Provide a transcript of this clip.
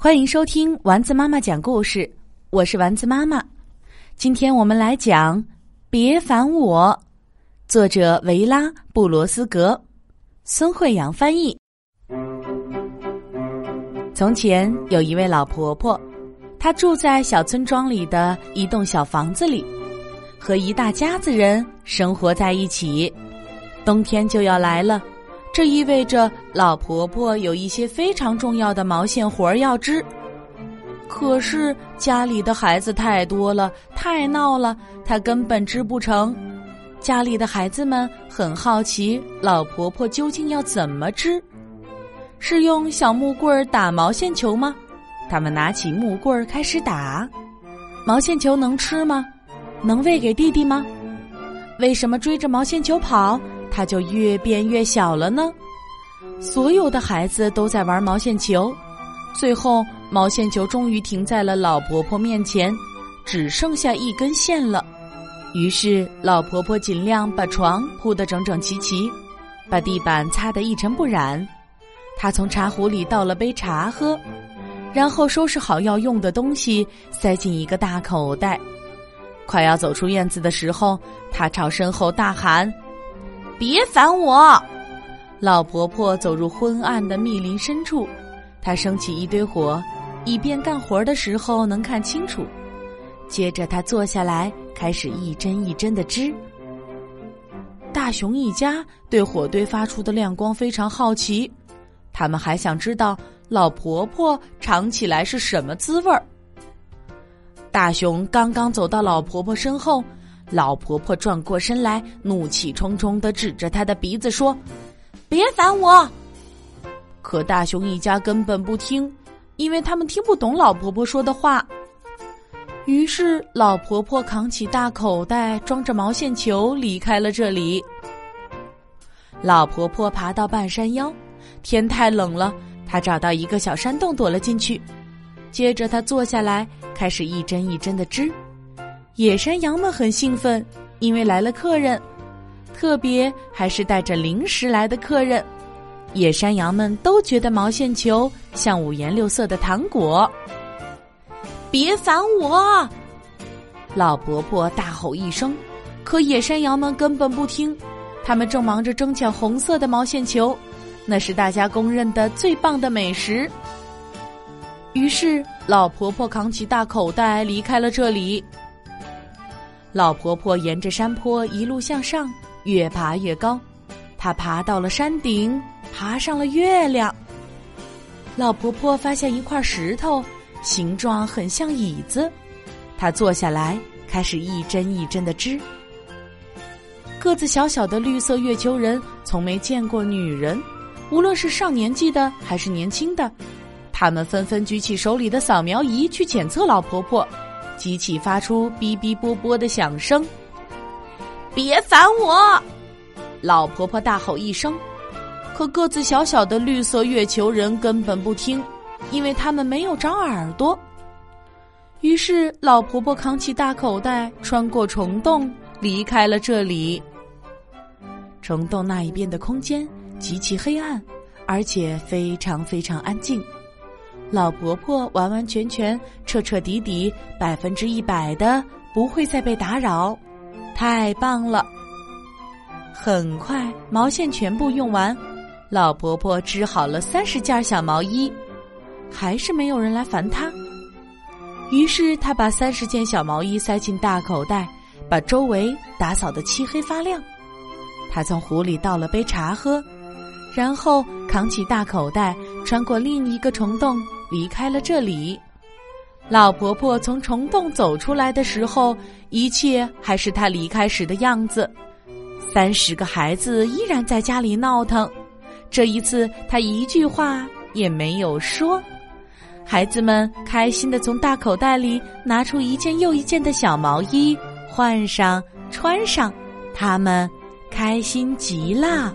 欢迎收听丸子妈妈讲故事，我是丸子妈妈。今天我们来讲《别烦我》，作者维拉·布罗斯格，孙慧阳翻译。从前有一位老婆婆，她住在小村庄里的一栋小房子里，和一大家子人生活在一起。冬天就要来了。这意味着老婆婆有一些非常重要的毛线活儿要织，可是家里的孩子太多了，太闹了，她根本织不成。家里的孩子们很好奇，老婆婆究竟要怎么织？是用小木棍儿打毛线球吗？他们拿起木棍儿开始打，毛线球能吃吗？能喂给弟弟吗？为什么追着毛线球跑？它就越变越小了呢。所有的孩子都在玩毛线球，最后毛线球终于停在了老婆婆面前，只剩下一根线了。于是老婆婆尽量把床铺得整整齐齐，把地板擦得一尘不染。她从茶壶里倒了杯茶喝，然后收拾好要用的东西，塞进一个大口袋。快要走出院子的时候，她朝身后大喊。别烦我！老婆婆走入昏暗的密林深处，她升起一堆火，以便干活的时候能看清楚。接着，她坐下来，开始一针一针的织。大熊一家对火堆发出的亮光非常好奇，他们还想知道老婆婆尝起来是什么滋味儿。大熊刚刚走到老婆婆身后。老婆婆转过身来，怒气冲冲的指着她的鼻子说：“别烦我！”可大熊一家根本不听，因为他们听不懂老婆婆说的话。于是，老婆婆扛起大口袋，装着毛线球，离开了这里。老婆婆爬到半山腰，天太冷了，她找到一个小山洞躲了进去。接着，她坐下来，开始一针一针的织。野山羊们很兴奋，因为来了客人，特别还是带着零食来的客人。野山羊们都觉得毛线球像五颜六色的糖果。别烦我！老婆婆大吼一声，可野山羊们根本不听，他们正忙着争抢红色的毛线球，那是大家公认的最棒的美食。于是，老婆婆扛起大口袋离开了这里。老婆婆沿着山坡一路向上，越爬越高。她爬到了山顶，爬上了月亮。老婆婆发现一块石头，形状很像椅子。她坐下来，开始一针一针的织。个子小小的绿色月球人从没见过女人，无论是上年纪的还是年轻的，他们纷纷举起手里的扫描仪去检测老婆婆。机器发出哔哔啵啵的响声。别烦我！老婆婆大吼一声。可个子小小的绿色月球人根本不听，因为他们没有长耳朵。于是，老婆婆扛起大口袋，穿过虫洞，离开了这里。虫洞那一边的空间极其黑暗，而且非常非常安静。老婆婆完完全全、彻彻底底、百分之一百的不会再被打扰，太棒了！很快，毛线全部用完，老婆婆织好了三十件小毛衣，还是没有人来烦她。于是，她把三十件小毛衣塞进大口袋，把周围打扫得漆黑发亮。她从壶里倒了杯茶喝，然后扛起大口袋，穿过另一个虫洞。离开了这里，老婆婆从虫洞走出来的时候，一切还是她离开时的样子。三十个孩子依然在家里闹腾，这一次她一句话也没有说。孩子们开心的从大口袋里拿出一件又一件的小毛衣，换上穿上，他们开心极了。